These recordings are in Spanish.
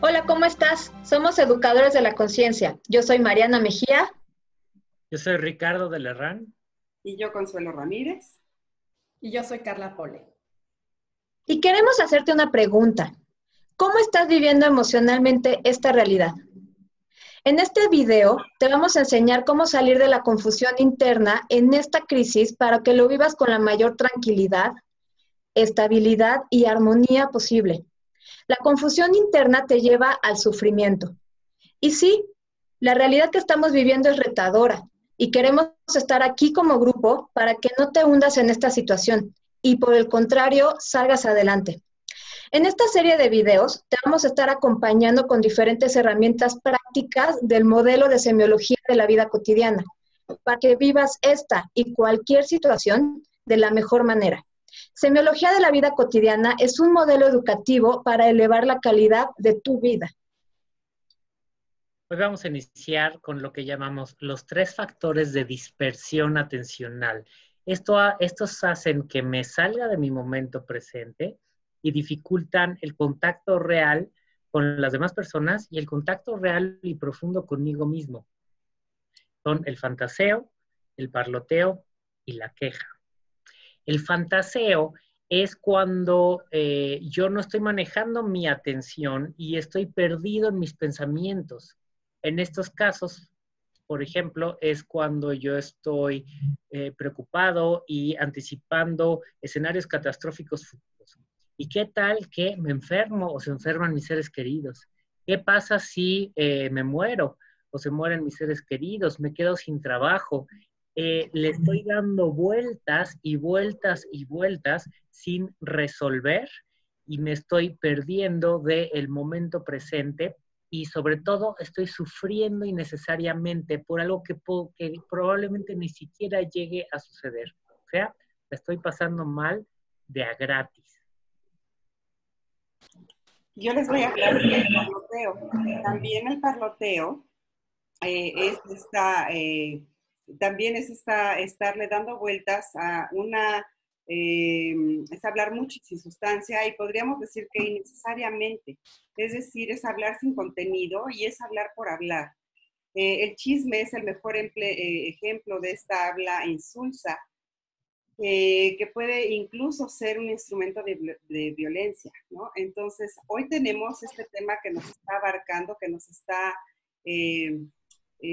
Hola, ¿cómo estás? Somos educadores de la conciencia. Yo soy Mariana Mejía. Yo soy Ricardo de Lerrán. Y yo Consuelo Ramírez. Y yo soy Carla Pole. Y queremos hacerte una pregunta. ¿Cómo estás viviendo emocionalmente esta realidad? En este video te vamos a enseñar cómo salir de la confusión interna en esta crisis para que lo vivas con la mayor tranquilidad, estabilidad y armonía posible. La confusión interna te lleva al sufrimiento. Y sí, la realidad que estamos viviendo es retadora y queremos estar aquí como grupo para que no te hundas en esta situación y por el contrario salgas adelante. En esta serie de videos te vamos a estar acompañando con diferentes herramientas prácticas del modelo de semiología de la vida cotidiana para que vivas esta y cualquier situación de la mejor manera. Semiología de la vida cotidiana es un modelo educativo para elevar la calidad de tu vida. Hoy vamos a iniciar con lo que llamamos los tres factores de dispersión atencional. Esto, estos hacen que me salga de mi momento presente y dificultan el contacto real con las demás personas y el contacto real y profundo conmigo mismo. Son el fantaseo, el parloteo y la queja. El fantaseo es cuando eh, yo no estoy manejando mi atención y estoy perdido en mis pensamientos. En estos casos, por ejemplo, es cuando yo estoy eh, preocupado y anticipando escenarios catastróficos futuros. ¿Y qué tal que me enfermo o se enferman mis seres queridos? ¿Qué pasa si eh, me muero o se mueren mis seres queridos? Me quedo sin trabajo eh, le estoy dando vueltas y vueltas y vueltas sin resolver y me estoy perdiendo del momento presente y sobre todo estoy sufriendo innecesariamente por algo que, probablemente ni siquiera llegue a suceder. O sea, estoy pasando mal de a gratis. Yo les voy a hablar del parloteo. También el parloteo eh, es esta... Eh, también es estarle dando vueltas a una, eh, es hablar mucho sin sustancia y podríamos decir que innecesariamente. Es decir, es hablar sin contenido y es hablar por hablar. Eh, el chisme es el mejor eh, ejemplo de esta habla insulsa, que puede incluso ser un instrumento de, violencia, ¿no? Entonces, hoy tenemos este tema que nos está abarcando, que nos está eh,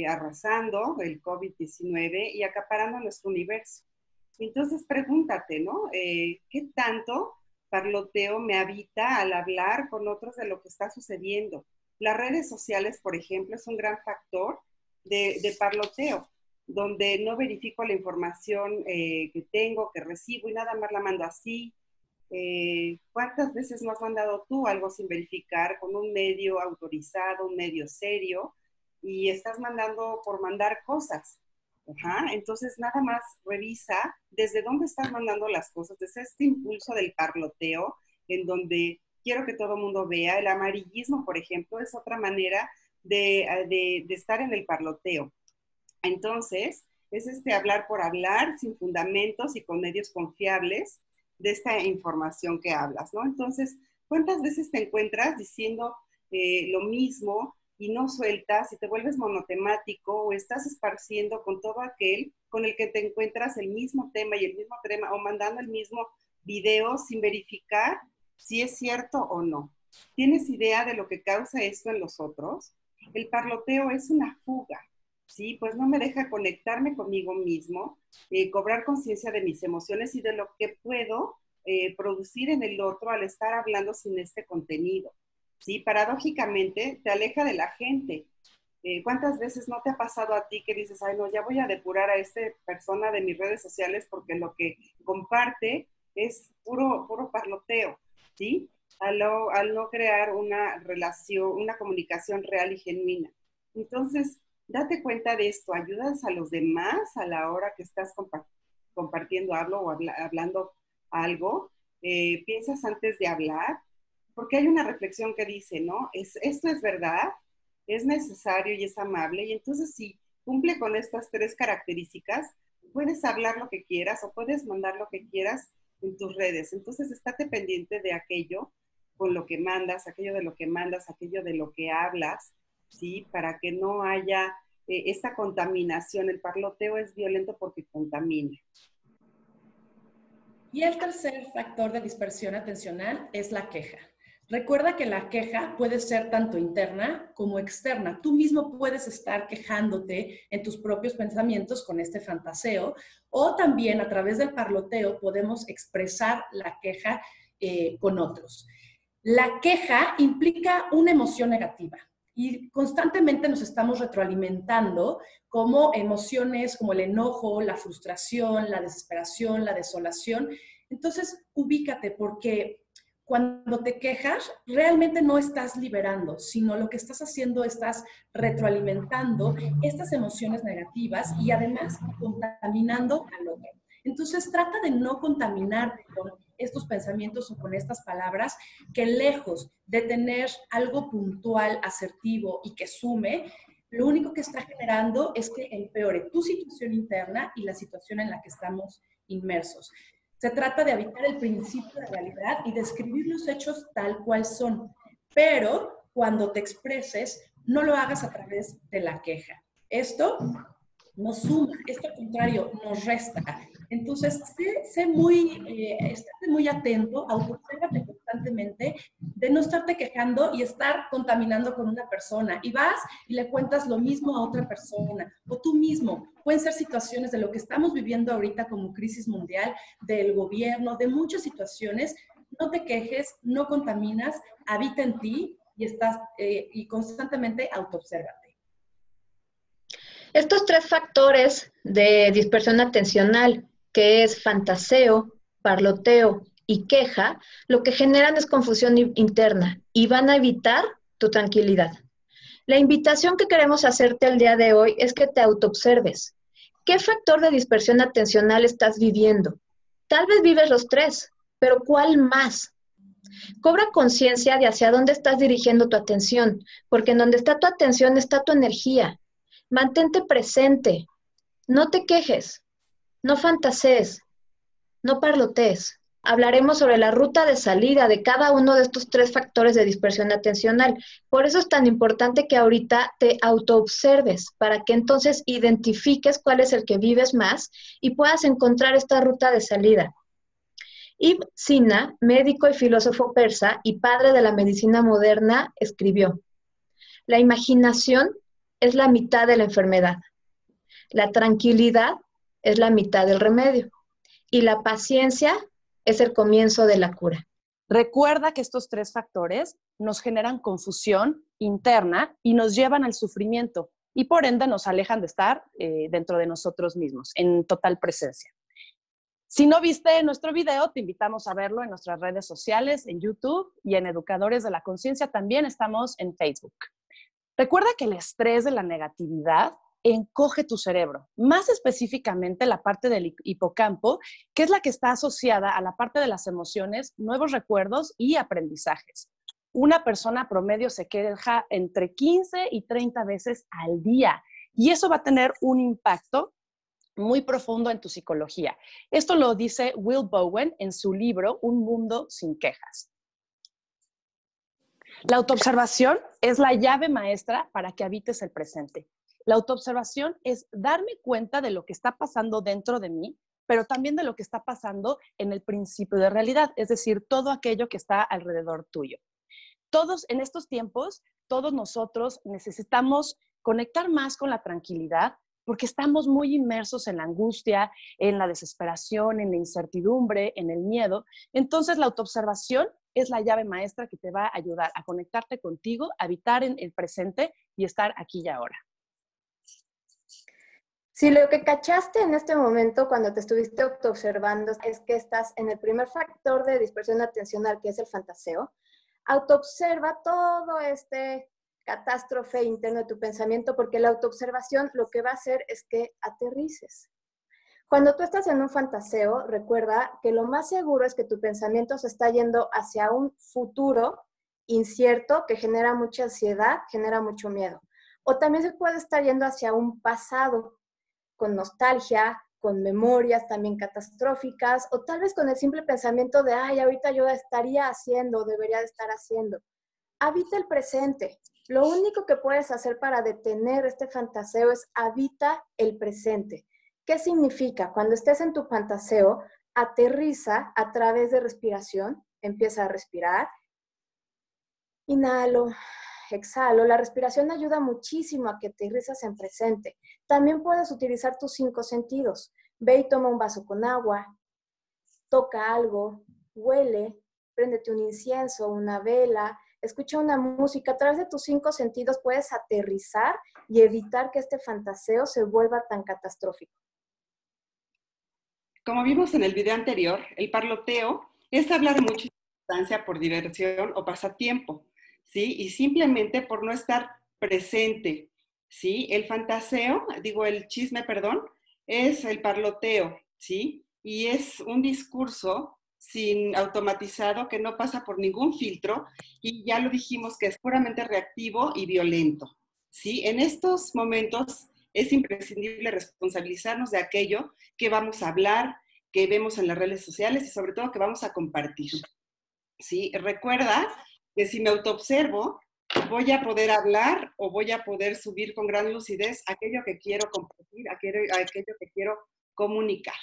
arrasando el COVID-19 y acaparando nuestro universo. Entonces pregúntate, ¿no? Eh, ¿Qué tanto parloteo me habita al hablar con otros de lo que está sucediendo? Las redes sociales, por ejemplo, es un gran factor de, parloteo, donde no verifico la información eh, que tengo, que recibo y nada más la mando así. ¿Cuántas veces no has mandado tú algo sin verificar con un medio autorizado, un medio serio? Y estás mandando por mandar cosas. Entonces, nada más revisa desde dónde estás mandando las cosas, desde este impulso del parloteo, en donde quiero que todo el mundo vea. El amarillismo, por ejemplo, es otra manera de, de, estar en el parloteo. Entonces, es este hablar por hablar, sin fundamentos y con medios confiables de esta información que hablas, ¿no? Entonces, ¿cuántas veces te encuentras diciendo eh, lo mismo y no sueltas y te vuelves monotemático o estás esparciendo con todo aquel con el que te encuentras el mismo tema y el mismo tema o mandando el mismo video sin verificar si es cierto o no. ¿Tienes idea de lo que causa esto en los otros? El parloteo es una fuga, ¿sí? Pues no me deja conectarme conmigo mismo, eh, cobrar conciencia de mis emociones y de lo que puedo eh, producir en el otro al estar hablando sin este contenido. ¿Sí? Paradójicamente te aleja de la gente. Eh, ¿Cuántas veces no te ha pasado a ti que dices, ay, no, ya voy a depurar a esta persona de mis redes sociales porque lo que comparte es puro, puro parloteo, ¿sí? al no, crear una relación, una comunicación real y genuina. Entonces, date cuenta de esto, ayudas a los demás a la hora que estás compartiendo algo o hablando algo, eh, piensas antes de hablar, porque hay una reflexión que dice, ¿no? Es, esto es verdad, es necesario y es amable, y entonces si cumple con estas tres características, puedes hablar lo que quieras o puedes mandar lo que quieras en tus redes. Entonces, estate pendiente de aquello con lo que mandas, aquello de lo que mandas, aquello de lo que hablas, ¿sí? Para que no haya eh, esta contaminación. El parloteo es violento porque contamina. Y el tercer factor de dispersión atencional es la queja. Recuerda que la queja puede ser tanto interna como externa. Tú mismo puedes estar quejándote en tus propios pensamientos con este fantaseo o también a través del parloteo podemos expresar la queja eh, con otros. La queja implica una emoción negativa y constantemente nos estamos retroalimentando como emociones como el enojo, la frustración, la desesperación, la desolación. Entonces, ubícate porque cuando te quejas, realmente no estás liberando, sino lo que estás haciendo, estás retroalimentando estas emociones negativas y además contaminando al otro. Entonces, trata de no contaminarte con estos pensamientos o con estas palabras que lejos de tener algo puntual, asertivo y que sume, lo único que está generando es que empeore tu situación interna y la situación en la que estamos inmersos. Se trata de evitar el principio de realidad y describir los hechos tal cual son, pero cuando te expreses, no lo hagas a través de la queja. Esto nos suma, esto al contrario, nos resta. Entonces, sé, muy, eh, muy atento, constantemente de no estarte quejando y estar contaminando con una persona. Y vas y le cuentas lo mismo a otra persona o tú mismo. Pueden ser situaciones de lo que estamos viviendo ahorita como crisis mundial, del gobierno, de muchas situaciones. No te quejes, no contaminas, habita en ti y estás eh, y constantemente autoobsérvate. Estos tres factores de dispersión atencional, que es fantaseo, parloteo y queja, lo que generan es confusión interna y van a evitar tu tranquilidad. La invitación que queremos hacerte el día de hoy es que te autoobserves. ¿Qué factor de dispersión atencional estás viviendo? Tal vez vives los tres, pero ¿cuál más? Cobra conciencia de hacia dónde estás dirigiendo tu atención, porque en donde está tu atención está tu energía. Mantente presente. No te quejes. No fantasees. No parlotees. Hablaremos sobre la ruta de salida de cada uno de estos tres factores de dispersión atencional. Por eso es tan importante que ahorita te autoobserves para que entonces identifiques cuál es el que vives más y puedas encontrar esta ruta de salida. Ibn Sina, médico y filósofo persa y padre de la medicina moderna, escribió, La imaginación es la mitad de la enfermedad. La tranquilidad es la mitad del remedio. Y la paciencia es el comienzo de la cura. Recuerda que estos tres factores nos generan confusión interna y nos llevan al sufrimiento y por ende nos alejan de estar eh, dentro de nosotros mismos, en total presencia. Si no viste nuestro video, te invitamos a verlo en nuestras redes sociales, en YouTube y en Educadores de la Conciencia. También estamos en Facebook. Recuerda que el estrés de la negatividad encoge tu cerebro, más específicamente la parte del hipocampo, que es la que está asociada a la parte de las emociones, nuevos recuerdos y aprendizajes. Una persona promedio se queja entre 15 y 30 veces al día y eso va a tener un impacto muy profundo en tu psicología. Esto lo dice Will Bowen en su libro Un mundo sin quejas. La autoobservación es la llave maestra para que habites el presente. La autoobservación es darme cuenta de lo que está pasando dentro de mí, pero también de lo que está pasando en el principio de realidad, es decir, todo aquello que está alrededor tuyo. Todos en estos tiempos, todos nosotros necesitamos conectar más con la tranquilidad porque estamos muy inmersos en la angustia, en la desesperación, en la incertidumbre, en el miedo. Entonces, la autoobservación es la llave maestra que te va a ayudar a conectarte contigo, a habitar en el presente y estar aquí y ahora. Si lo que cachaste en este momento cuando te estuviste observando es que estás en el primer factor de dispersión atencional, que es el fantaseo, Autoobserva todo este catástrofe interno de tu pensamiento porque la autoobservación lo que va a hacer es que aterrices. Cuando tú estás en un fantaseo, recuerda que lo más seguro es que tu pensamiento se está yendo hacia un futuro incierto que genera mucha ansiedad, genera mucho miedo. O también se puede estar yendo hacia un pasado con nostalgia, con memorias también catastróficas, o tal vez con el simple pensamiento de, ay, ahorita yo estaría haciendo, debería de estar haciendo. Habita el presente. Lo único que puedes hacer para detener este fantaseo es habita el presente. ¿Qué significa? Cuando estés en tu fantaseo, aterriza a través de respiración, empieza a respirar. Inhalo, exhalo. La respiración ayuda muchísimo a que aterrizas en presente. También puedes utilizar tus cinco sentidos. Ve y toma un vaso con agua, toca algo, huele, préndete un incienso, una vela, escucha una música. A través de tus cinco sentidos puedes aterrizar y evitar que este fantaseo se vuelva tan catastrófico. Como vimos en el video anterior, el parloteo es hablar importancia por diversión o pasatiempo, ¿sí? Y simplemente por no estar presente, ¿sí? El fantaseo, digo, el chisme, perdón, es el parloteo, ¿sí? Y es un discurso sin automatizado que no pasa por ningún filtro y ya lo dijimos que es puramente reactivo y violento, ¿sí? En estos momentos es imprescindible responsabilizarnos de aquello que vamos a hablar, que vemos en las redes sociales y sobre todo que vamos a compartir. ¿Sí? Recuerda que si me autoobservo, voy a poder hablar o voy a poder subir con gran lucidez aquello que quiero compartir, aquello, que quiero comunicar.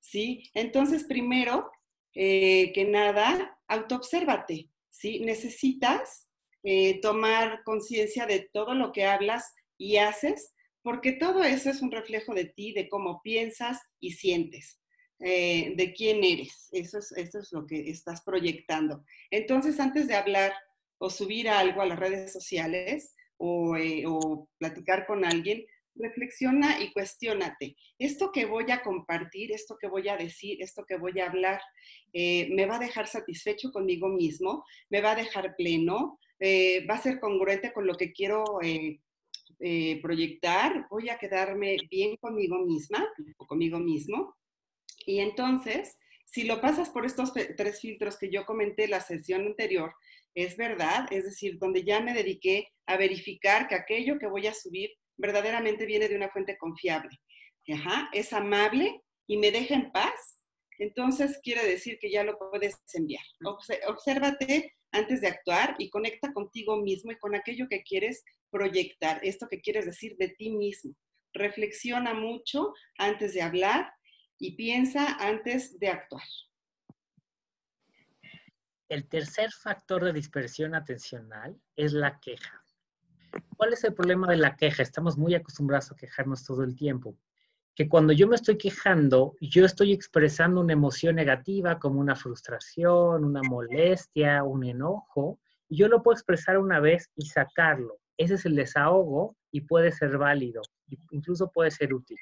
¿Sí? Entonces, primero eh, que nada, autoobsérvate. ¿Sí? Necesitas eh, tomar conciencia de todo lo que hablas y haces porque todo eso es un reflejo de ti, de cómo piensas y sientes, eh, de quién eres. Eso es, eso es lo que estás proyectando. Entonces, antes de hablar o subir algo a las redes sociales o, eh, platicar con alguien, reflexiona y cuestiónate. Esto que voy a compartir, esto que voy a decir, esto que voy a hablar, eh, ¿me va a dejar satisfecho conmigo mismo? ¿Me va a dejar pleno? ¿Va a ser congruente con lo que quiero proyectar, voy a quedarme bien conmigo misma o conmigo mismo. Y entonces, si lo pasas por estos tres filtros que yo comenté la sesión anterior, es verdad, es decir, donde ya me dediqué a verificar que aquello que voy a subir verdaderamente viene de una fuente confiable. Ajá, es amable y me deja en paz, entonces quiere decir que ya lo puedes enviar. Obsérvate antes de actuar y conecta contigo mismo y con aquello que quieres proyectar, esto que quieres decir de ti mismo. Reflexiona mucho antes de hablar y piensa antes de actuar. El tercer factor de dispersión atencional es la queja. ¿Cuál es el problema de la queja? Estamos muy acostumbrados a quejarnos todo el tiempo. Que cuando yo me estoy quejando, yo estoy expresando una emoción negativa como una frustración, una molestia, un enojo, y yo lo puedo expresar una vez y sacarlo ese es el desahogo y puede ser válido, incluso puede ser útil.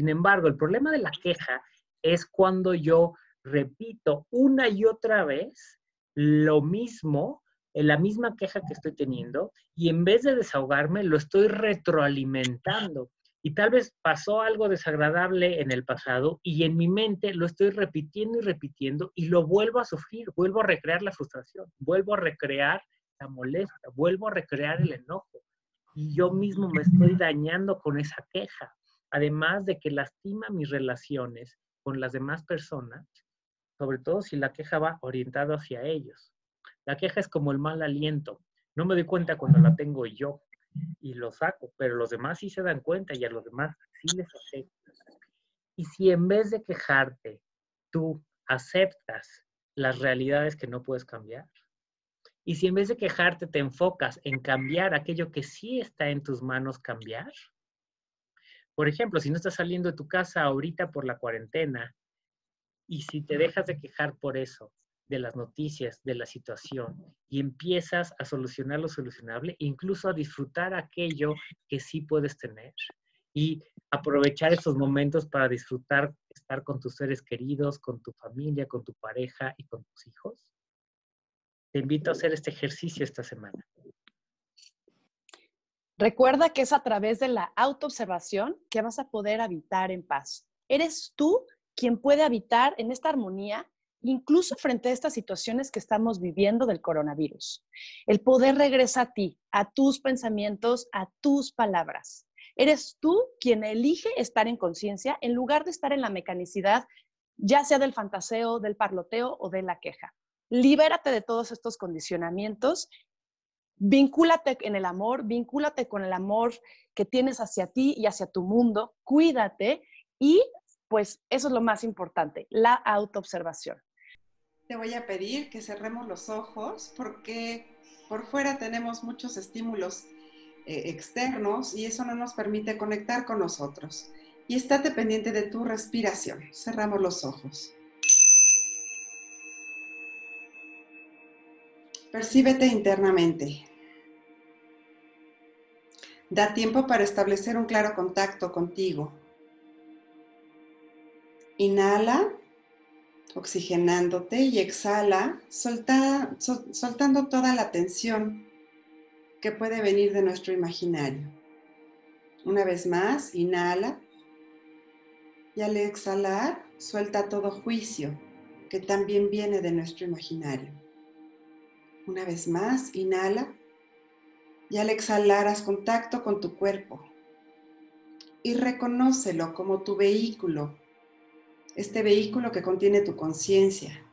Sin embargo, el problema de la queja es cuando yo repito una y otra vez lo mismo, la misma queja que estoy teniendo, y en vez de desahogarme, lo estoy retroalimentando. Y tal vez pasó algo desagradable en el pasado y en mi mente lo estoy repitiendo y repitiendo y lo vuelvo a sufrir, vuelvo a recrear la frustración, vuelvo a recrear la molesta, vuelvo a recrear el enojo y yo mismo me estoy dañando con esa queja, además de que lastima mis relaciones con las demás personas, sobre todo si la queja va orientada hacia ellos. La queja es como el mal aliento. No me doy cuenta cuando la tengo yo y lo saco, pero los demás sí se dan cuenta y a los demás sí les afecta. Y si en vez de quejarte, tú aceptas las realidades que no puedes cambiar, y si en vez de quejarte te enfocas en cambiar aquello que sí está en tus manos cambiar, por ejemplo, si no estás saliendo de tu casa ahorita por la cuarentena y si te dejas de quejar por eso, de las noticias, de la situación, y empiezas a solucionar lo solucionable, incluso a disfrutar aquello que sí puedes tener y aprovechar esos momentos para disfrutar, estar con tus seres queridos, con tu familia, con tu pareja y con tus hijos, Te invito a hacer este ejercicio esta semana. Recuerda que es a través de la autoobservación que vas a poder habitar en paz. Eres tú quien puede habitar en esta armonía, incluso frente a estas situaciones que estamos viviendo del coronavirus. El poder regresa a ti, a tus pensamientos, a tus palabras. Eres tú quien elige estar en conciencia en lugar de estar en la mecanicidad, ya sea del fantaseo, del parloteo o de la queja. Libérate de todos estos condicionamientos Vincúlate en el amor, vincúlate con el amor que tienes hacia ti y hacia tu mundo, cuídate y pues eso es lo más importante, la autoobservación. Te voy a pedir que cerremos los ojos porque por fuera tenemos muchos estímulos eh, externos y eso no nos permite conectar con nosotros. Y estate pendiente de tu respiración. Cerramos los ojos. Percíbete internamente. Da tiempo para establecer un claro contacto contigo. Inhala, oxigenándote y exhala, soltando toda la tensión que puede venir de nuestro imaginario. Una vez más, inhala y al exhalar, suelta todo juicio que también viene de nuestro imaginario. Una vez más, inhala y al exhalar haz contacto con tu cuerpo y reconócelo como tu vehículo, este vehículo que contiene tu conciencia.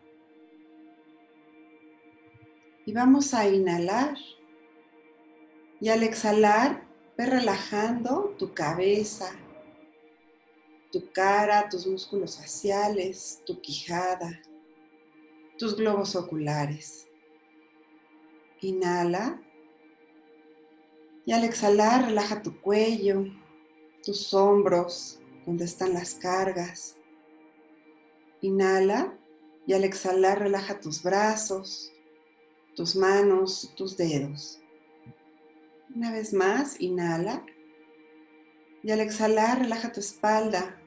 Y vamos a inhalar y al exhalar ve relajando tu cabeza, tu cara, tus músculos faciales, tu quijada, tus globos oculares. Inhala y al exhalar, relaja tu cuello, tus hombros, donde están las cargas. Inhala y al exhalar, relaja tus brazos, tus manos, tus dedos. Una vez más, inhala. Y al exhalar, relaja tu espalda,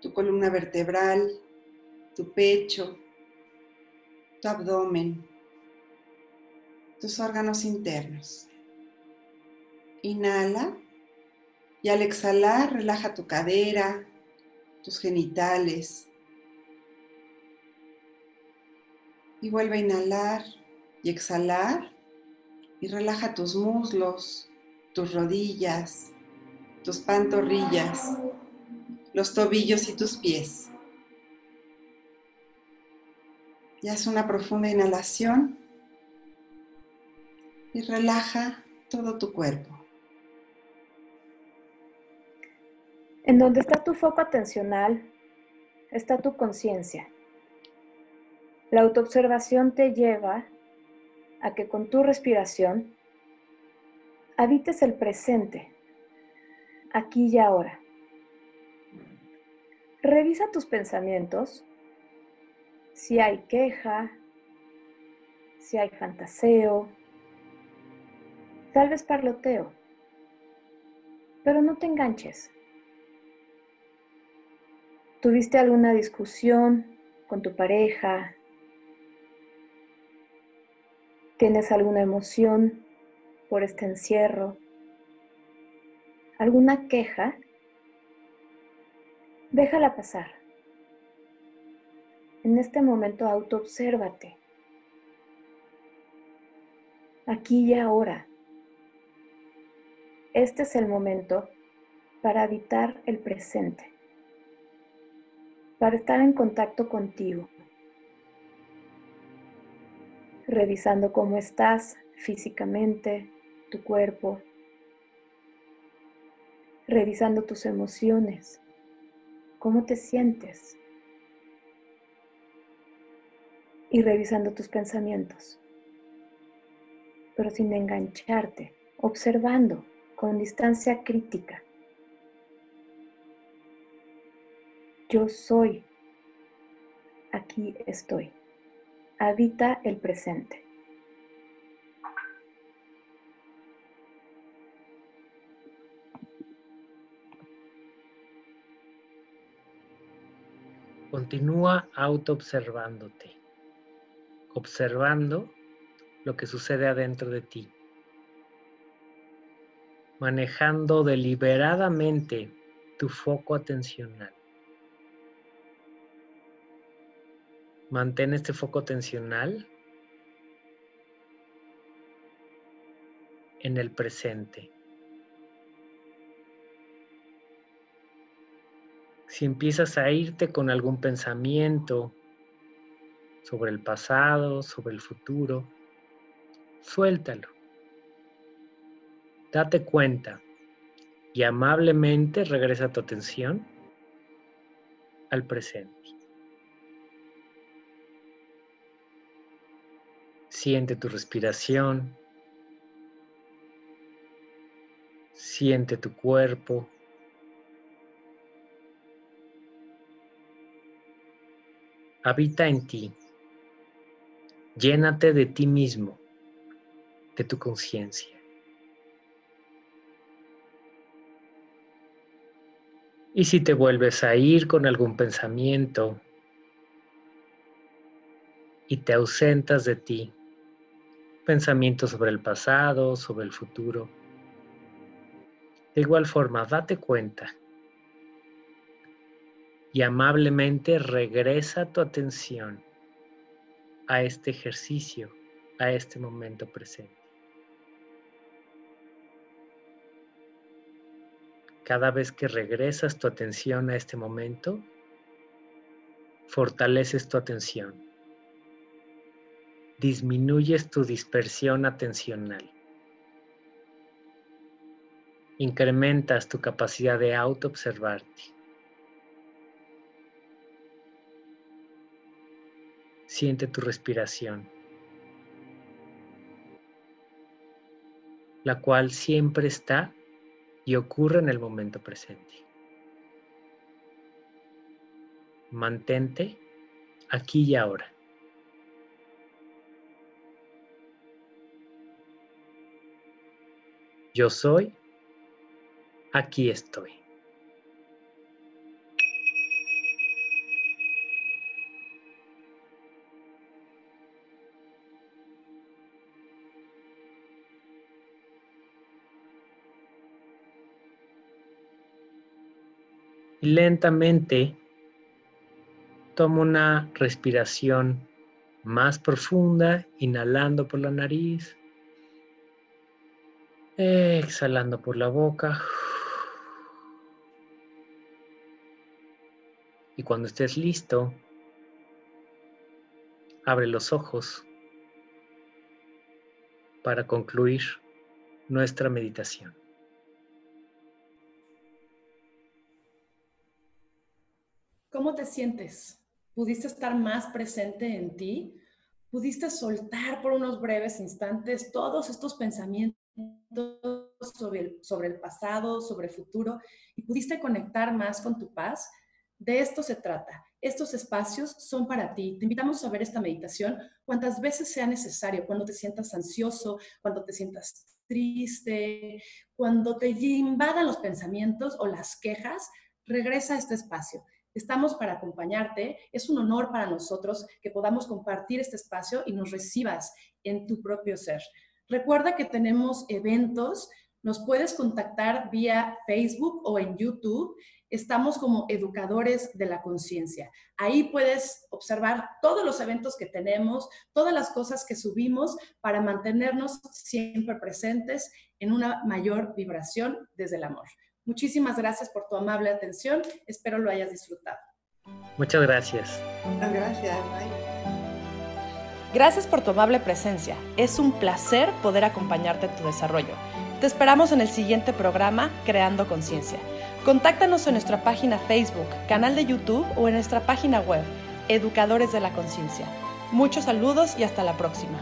tu columna vertebral, tu pecho, tu abdomen, tus órganos internos. Inhala y al exhalar relaja tu cadera, tus genitales. Y vuelve a inhalar y exhalar y relaja tus muslos, tus rodillas, tus pantorrillas, los tobillos y tus pies. Y haz una profunda inhalación y relaja todo tu cuerpo. En donde está tu foco atencional, está tu conciencia. La autoobservación te lleva a que con tu respiración habites el presente, aquí y ahora. Revisa tus pensamientos, si hay queja, si hay fantaseo, tal vez parloteo, pero no te enganches. ¿Tuviste alguna discusión con tu pareja? ¿Tienes alguna emoción por este encierro? ¿Alguna queja? Déjala pasar. En este momento autoobsérvate. Aquí y ahora. Este es el momento para habitar el presente para estar en contacto contigo, revisando cómo estás físicamente, tu cuerpo, revisando tus emociones, cómo te sientes. Y revisando tus pensamientos, pero sin engancharte, observando con distancia crítica. Yo soy. Aquí estoy. Habita el presente. Continúa autoobservándote, observando lo que sucede adentro de ti, manejando deliberadamente tu foco atencional. Mantén este foco atencional en el presente. Si empiezas a irte con algún pensamiento sobre el pasado, sobre el futuro, suéltalo. Date cuenta y amablemente regresa tu atención al presente. Siente tu respiración. Siente tu cuerpo. Habita en ti. Llénate de ti mismo, de tu conciencia. Y si te vuelves a ir con algún pensamiento y te ausentas de ti, pensamientos sobre el pasado, sobre el futuro, de igual forma, date cuenta y amablemente regresa tu atención a este ejercicio, a este momento presente. Cada vez que regresas tu atención a este momento, fortaleces tu atención, disminuyes tu dispersión atencional, incrementas tu capacidad de autoobservarte. Siente tu respiración, la cual siempre está y ocurre en el momento presente. Mantente aquí y ahora. Yo soy, aquí estoy. Y lentamente toma una respiración más profunda, inhalando por la nariz, exhalando por la boca. Y cuando estés listo, abre los ojos para concluir nuestra meditación. ¿Cómo te sientes? ¿Pudiste estar más presente en ti? ¿Pudiste soltar por unos breves instantes todos estos pensamientos sobre el, pasado, sobre el futuro y pudiste conectar más con tu paz? De esto se trata. Estos espacios son para ti. Te invitamos a ver esta meditación cuantas veces sea necesario, cuando te sientas ansioso, cuando te sientas triste, cuando te invadan los pensamientos o las quejas, regresa a este espacio. Estamos para acompañarte. Es un honor para nosotros que podamos compartir este espacio y nos recibas en tu propio ser. Recuerda que tenemos eventos. Nos puedes contactar vía Facebook o en YouTube. Estamos como educadores de la conciencia. Ahí puedes observar todos los eventos que tenemos, todas las cosas que subimos para mantenernos siempre presentes en una mayor vibración desde el amor. Muchísimas gracias por tu amable atención. Espero lo hayas disfrutado. Muchas gracias. Muchas gracias. Gracias por tu amable presencia. Es un placer poder acompañarte en tu desarrollo. Te esperamos en el siguiente programa Creando Conciencia. Contáctanos en nuestra página Facebook, canal de YouTube o en nuestra página web, Educadores de la Conciencia. Muchos saludos y hasta la próxima.